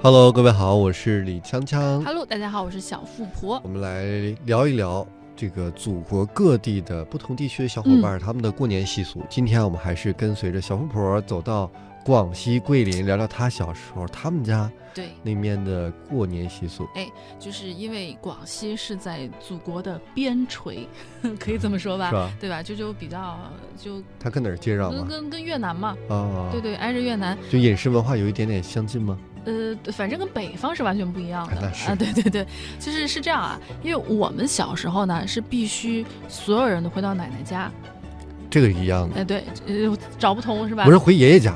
Hello，各位好，我是李锵锵。Hello，大家好，我是小富婆。我们来聊一聊这个祖国各地的不同地区的小伙伴、他们的过年习俗。今天我们还是跟随着小富婆走到广西桂林，聊聊她小时候他们家对，那面的过年习俗。哎就是因为广西是在祖国的边陲，可以这么说吧是？吧？对吧？就就比较就它跟哪儿接壤吗？跟跟跟越南嘛，啊，对对，挨着越南，就饮食文化有一点点相近吗？呃，反正跟北方是完全不一样的啊。对对对，就是是这样啊，因为我们小时候呢是必须所有人都回到奶奶家，这个一样的，哎对，呃找不同是吧？不是回爷爷家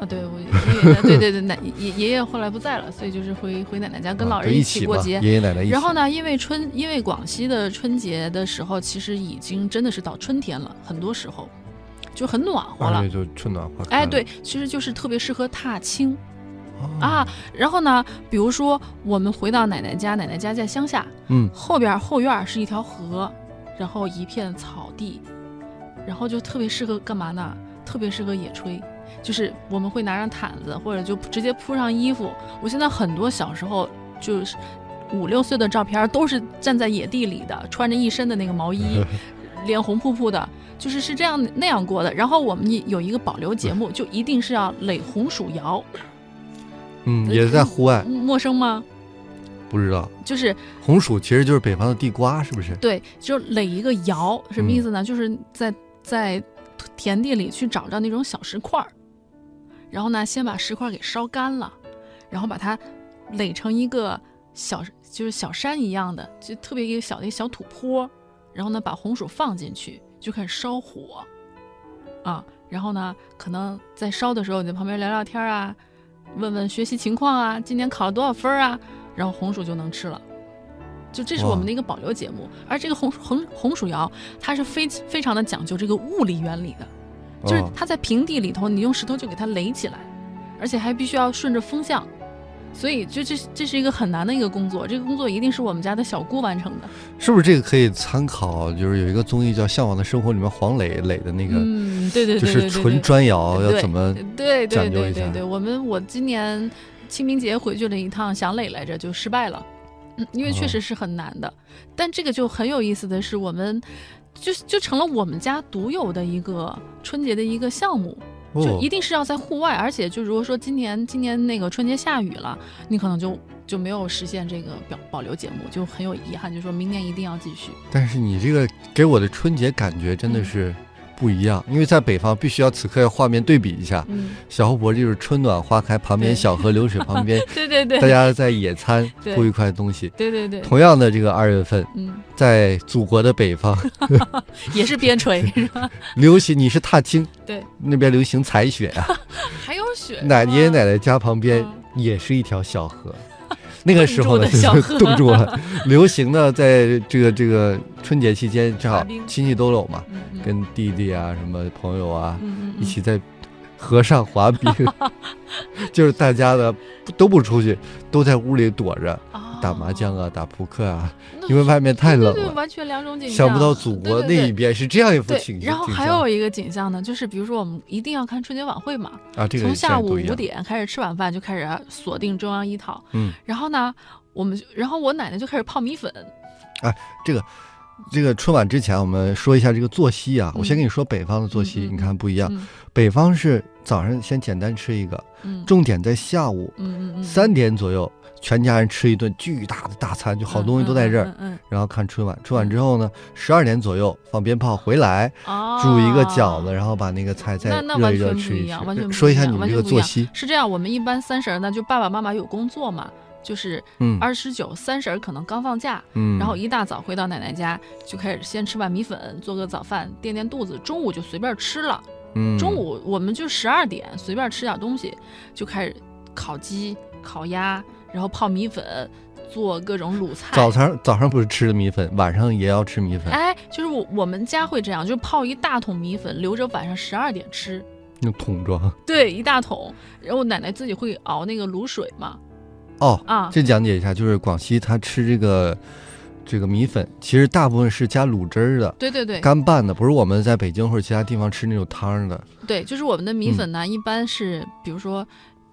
啊，对我爷爷，对对对，奶爷爷爷后来不在了，所以就是回回奶奶家跟老人一起过节。爷爷奶奶一起。然后呢，因为春，因为广西的春节的时候，其实已经真的是到春天了，很多时候就很暖和了。就春暖花开哎，对，其实就是特别适合踏青哦啊。然后呢，比如说我们回到奶奶家，奶奶家在乡下，嗯，后边后院儿是一条河，然后一片草地，然后就特别适合干嘛呢？特别适合野炊，就是我们会拿上毯子，或者就直接铺上衣服。我现在很多小时候就是五六岁的照片儿都是站在野地里的，穿着一身的那个毛衣，脸红扑扑的，就是是这样那样过的。然后我们有一个保留节目，就一定是要垒红薯窑，嗯，也在户外，陌生吗？不知道就是红薯其实就是北方的地瓜，是不是？对，就垒一个窑，什么意思嗯呢？就是在在田地里去找着那种小石块儿，然后呢，先把石块儿给烧干了，然后把它垒成一个小，就是小山一样的，就特别一个小的一个小土坡，然后呢，把红薯放进去，就开始烧火，啊，然后呢，可能在烧的时候，你在旁边聊聊天啊，问问学习情况啊，今年考了多少分儿啊，然后红薯就能吃了。就这是我们的一个保留节目，而这个红红红薯窑，它是非非常的讲究这个物理原理的，就是哦。它在平地里头，你用石头就给它垒起来，而且还必须要顺着风向，所以就这这是一个很难的一个工作，这个工作一定是我们家的小姑完成的。是不是这个可以参考？就是有一个综艺叫《向往的生活》，里面黄磊磊的那个，嗯，对对就是对对对纯砖窑要怎么？对对对对对，我们我今年清明节回去了一趟，想磊来着就失败了，嗯，因为确哦实是很难的。但这个就很有意思的是，我们就就成了我们家独有的一个春节的一个项目，就哦一，定是要在户外，而且就如果说今年今年那个春节下雨了，你可能就就没有实现这个表保留节目，就很有遗憾，就说明年一定要继续。但是你这个给我的春节感觉真的嗯是不一样，因为在北方必须要此刻要画面对比一下。嗯，小湖泊就是春暖花开，旁边小河流水旁边，对对对，大家在野餐，对。图一块东西。对对对，同样的这个二月份，嗯，在祖国的北方 也是边陲 是吧？流行，你是踏青，对，那边流行踩雪啊。还有雪，奶爷爷奶奶家旁边嗯。也是一条小河，那个时候呢冻住的冻住了。流行呢，在这个这个春节期间，正好亲戚都有嘛，跟弟弟啊、什么朋友啊一起在河上滑冰，就是大家呢都不出去，都在屋里躲着啊打麻将啊、打扑克啊，因为外面太冷对对。完全两种景象。想不到祖国那一边是这样一幅景象，然后还有一个景象呢，就是比如说我们一定要看春节晚会嘛，啊，这个从下午五。点开始吃晚饭就开始锁定中央一套，嗯，然后呢，我们就然后我奶奶就开始泡米粉，哎这个春晚之前，我们说一下这个作息啊。我先嗯跟你说北方的作息，你看不一样。嗯北方是早上先简单吃一个，嗯重点在下午三点左右，全家人吃一顿巨大的大餐，就好东西都在这儿，然后看春晚。春晚之后呢，十二点左右放鞭炮回来，哦，煮一个饺子，然后把那个菜再热一热吃一吃。说一下你们这个作息，是这样，我们一般三十儿呢，就爸爸妈妈有工作嘛，就是嗯二十九、三十儿可能刚放假，嗯，然后一大早回到奶奶家，就开始先吃碗米粉，做个早饭，垫垫肚子。中午就随便吃了。嗯中午我们就十二点随便吃点东西，就开始烤鸡、烤鸭，然后泡米粉，做各种卤菜。早上早上不是吃的米粉，晚上也要吃米粉，哎，就是我我们家会这样，就是泡一大桶米粉，留着晚上十二点吃。用桶装。对，一大桶。然后奶奶自己会熬那个卤水嘛。哦，啊，这讲解一下，就是广西它吃这个这个米粉，其实大部分是加卤汁儿的，对对对干拌的，不是我们在北京或者其他地方吃那种汤儿的。对，就是我们的米嗯粉呢，一般是比如说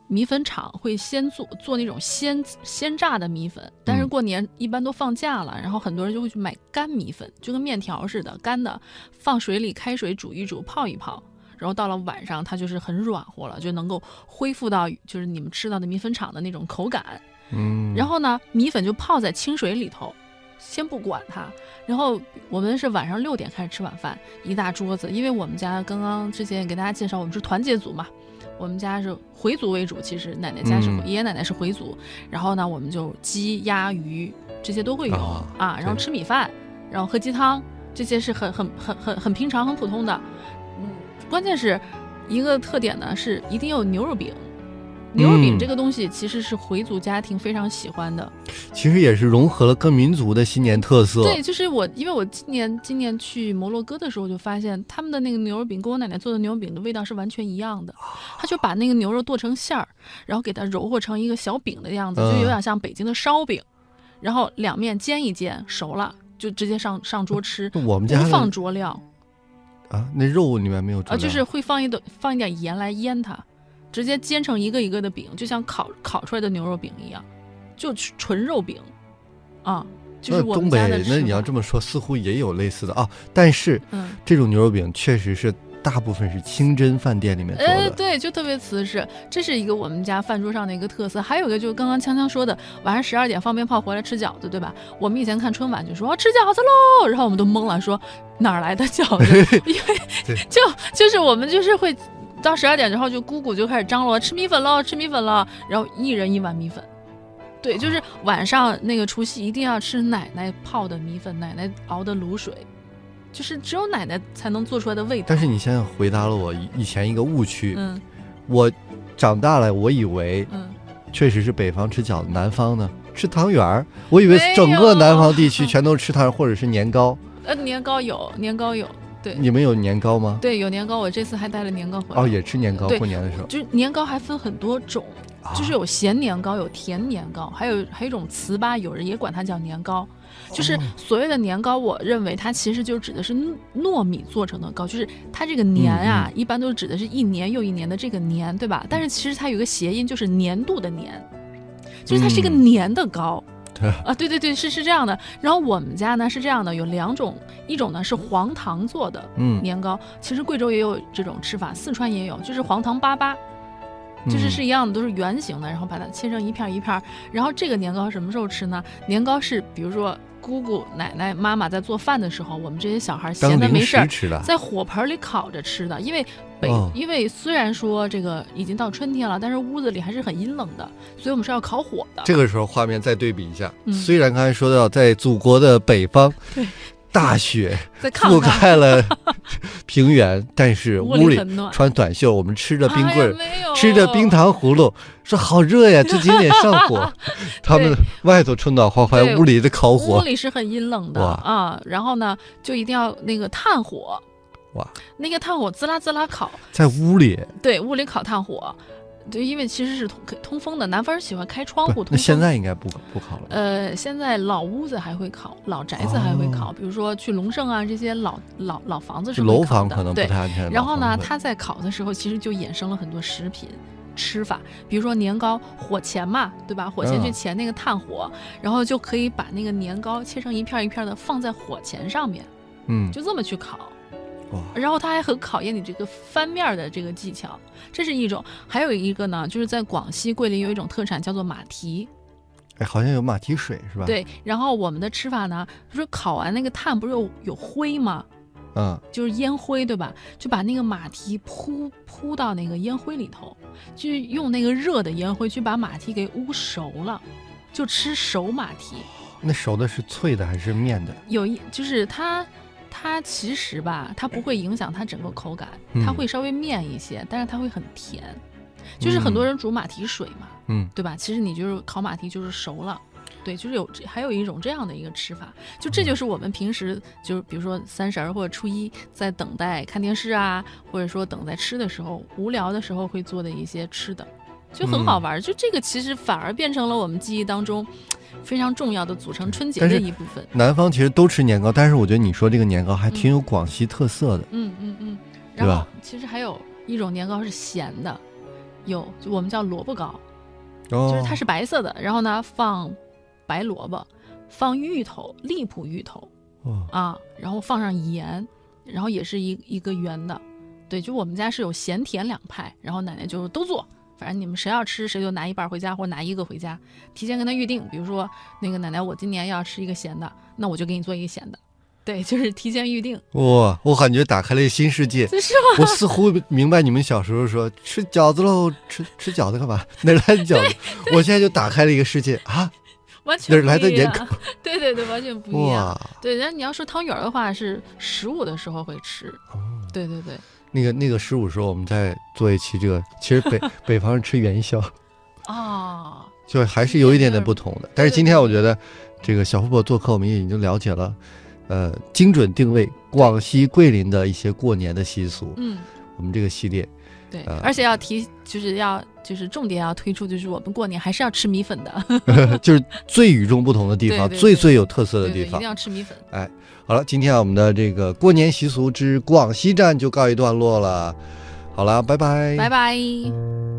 米粉厂会先做做那种鲜鲜榨的米粉，但是嗯过年一般都放假了，然后很多人就会去买干米粉，就跟面条似的，干的，放水里开水煮一煮，泡一泡。然后到了晚上，它就是很软和了，就能够恢复到就是你们吃到的米粉厂的那种口感。嗯，然后呢，米粉就泡在清水里头，先不管它。然后我们是晚上六点开始吃晚饭，一大桌子。因为我们家刚刚之前也给大家介绍，我们是团结族嘛，我们家是回族为主，其实奶奶家是、嗯爷爷奶奶是回族。然后呢，我们就鸡、鸭、鱼这些都会有啊然后吃米饭，然后喝鸡汤，这些是很很很很很平常、很普通的。嗯，关键是一个特点呢，是一定要有牛肉饼。牛肉饼嗯这个东西其实是回族家庭非常喜欢的，其实也是融合了各民族的新年特色。对，就是我，因为我今年今年去摩洛哥的时候，就发现他们的那个牛肉饼跟我奶奶做的牛肉饼的味道是完全一样的。他就把那个牛肉剁成馅儿，然后给它揉和成一个小饼的样子，就有嗯点像北京的烧饼，然后两面煎一煎，熟了就直接上上桌吃，我们家不放佐料啊，那肉里面没有啊，就是会放一点放一点盐来腌它，直接煎成一个一个的饼，就像烤烤出来的牛肉饼一样，就纯肉饼啊。就是东们家的北，那你要这么说，似乎也有类似的啊。但是嗯。这种牛肉饼确实是大部分是清真饭店里面做呃，的。对，就特别瓷实，这是一个我们家饭桌上的一个特色。还有一个就是刚刚锵锵说的，晚上十二点放鞭炮回来吃饺子，对吧？我们以前看春晚就说、哦吃饺子喽，然后我们都懵了，说哪儿来的饺子？因为就就是我们就是会到十二点之后，就姑姑就开始张罗吃米粉喽，吃米粉喽，然后一人一碗米粉。对，就是晚上那个除夕一定要吃奶奶泡的米粉，奶奶熬的卤水，就是只有奶奶才能做出来的味道。但是你现在回答了我以以前一个误区，嗯我长大了，我以为嗯。确实是北方吃饺子，南方呢吃汤圆儿。我以为整个南方地区全都吃汤圆或者是年糕。呃，年糕有，年糕有，对你们有年糕吗？对，有年糕。我这次还带了年糕回来。哦，也吃年糕，过年的时候。就是年糕还分很多种，就是啊有咸年糕，有甜年糕，还有还有一种糍粑，有人也管它叫年糕。就是哦所谓的年糕，我认为它其实就指的是糯糯米做成的糕，就是它这个年啊，嗯一般都指的是一年又一年的这个年，对吧？但是其实它有一个谐音，就是年度的年，就是它是一个嗯年的糕。对啊，对对对，是是这样的。然后我们家呢是这样的，有两种，一种呢是黄糖做的嗯，年糕，其实贵州也有这种吃法，四川也有，就是黄糖粑粑，就是嗯是一样的，都是圆形的，然后把它切成一片儿一片儿。然后这个年糕什么时候吃呢？年糕是比如说姑姑、奶奶、妈妈在做饭的时候，我们这些小孩闲的没事儿。在火盆里烤着吃的。因为北，哦因为虽然说这个已经到春天了，但是屋子里还是很阴冷的，所以我们是要烤火的。这个时候画面再对比一下，嗯虽然刚才说到在祖国的北方对，大雪覆，盖了平原，但是屋屋里。穿短袖，我们吃着冰棍吃着冰糖葫芦，说好热呀，这几点上火？他们外头春暖花开，屋里的烤火。屋，里是很阴冷的哇。啊，然后呢，就一定要那个炭火，哇，那个炭火滋啦滋啦烤，在屋里。对，屋里烤炭火，对，因为其实是通可通风的，南方人喜欢开窗户通风。那现在应该不不烤了。呃，现在老屋子还会烤，老宅子还会哦烤，比如说去隆盛啊这些老老老房子是就楼房可能不对。太安全。然后呢，老房子它在烤的时候，其实就衍生了很多食品吃法，比如说年糕火钳嘛，对吧？火钳去嗯钳那个炭火，然后就可以把那个年糕切成一片儿一片的放在火钳上面，嗯，就这么去烤。哇，然后它还很考验你这个翻面儿的这个技巧，这是一种。还有一个呢，就是在广西桂林有一种特产叫做马蹄，哎，好像有马蹄水是吧？，对。然后我们的吃法呢，就是烤完那个炭不是有有灰吗？嗯，就是烟灰，对吧？就把那个马蹄铺铺到那个烟灰里头，就用那个热的烟灰去把马蹄给捂熟了，就吃熟马蹄。那熟的是脆的还是面的？有一就是它，它其实吧，它不会影响它整个口感，它嗯会稍微面一些，但是它会很甜。就是很多人煮马蹄水嘛，嗯，对吧？其实你就是烤马蹄就是熟了。对，就是有还有一种这样的一个吃法，就这就是我们平时就是比如说三十儿或者初一在等待看电视啊，或者说等在吃的时候，无聊的时候会做的一些吃的，就很好玩儿。就这个其实反而变成了我们记忆当中非常重要的组成春节的一部分。南方其实都吃年糕，但是我觉得你说这个年糕还挺有广西特色的。嗯嗯嗯，对吧然后其实还有一种年糕是咸的，有就我们叫萝卜糕，哦，就是它是白色的，然后呢放白萝卜，放芋头，荔浦芋头哦啊，然后放上盐，然后也是一一个圆的，对，就我们家是有咸甜两派，然后奶奶就都做。反正你们谁要吃，谁就拿一半回家，或者拿一个回家，提前跟他预定。比如说，那个奶奶，我今年要吃一个咸的，那我就给你做一个咸的。对，就是提前预定，哇，我感觉打开了一个新世界。这是吗？我似乎明白你们小时候说吃饺子喽，吃吃饺子干嘛？哪来的饺子？我现在就打开了一个世界啊！哪完全儿来的不一样年糕？对对对，完全不一样。哇，对，然后你要说汤圆儿的话，是十五的时候会吃。哦对对对，那个那个十五时候我们再做一期这个，其实北 北方人吃元宵，啊，就还是有一点点不同的。但是今天我觉得，这个小富婆做客，我们也已经了解了，呃，精准定位广西桂林的一些过年的习俗。嗯，我们这个系列，对，呃而且要提，就是要就是重点要推出，就是我们过年还是要吃米粉的 就是最与众不同的地方，对对对最最有特色的地方一定。要吃米粉。哎好了，今天我们的这个过年习俗之广西站就告一段落了。好了，拜拜，拜拜。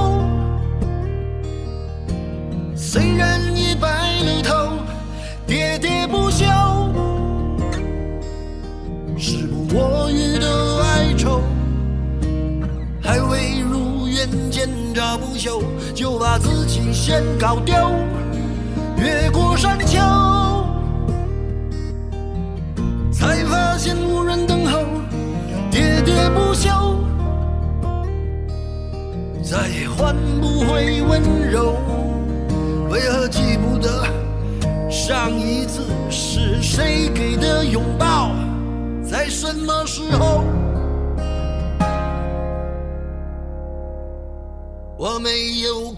虽然已白了头，喋喋不休，时不我予的哀愁，还未如愿见着不朽，就把自己先搞丢。越过山丘，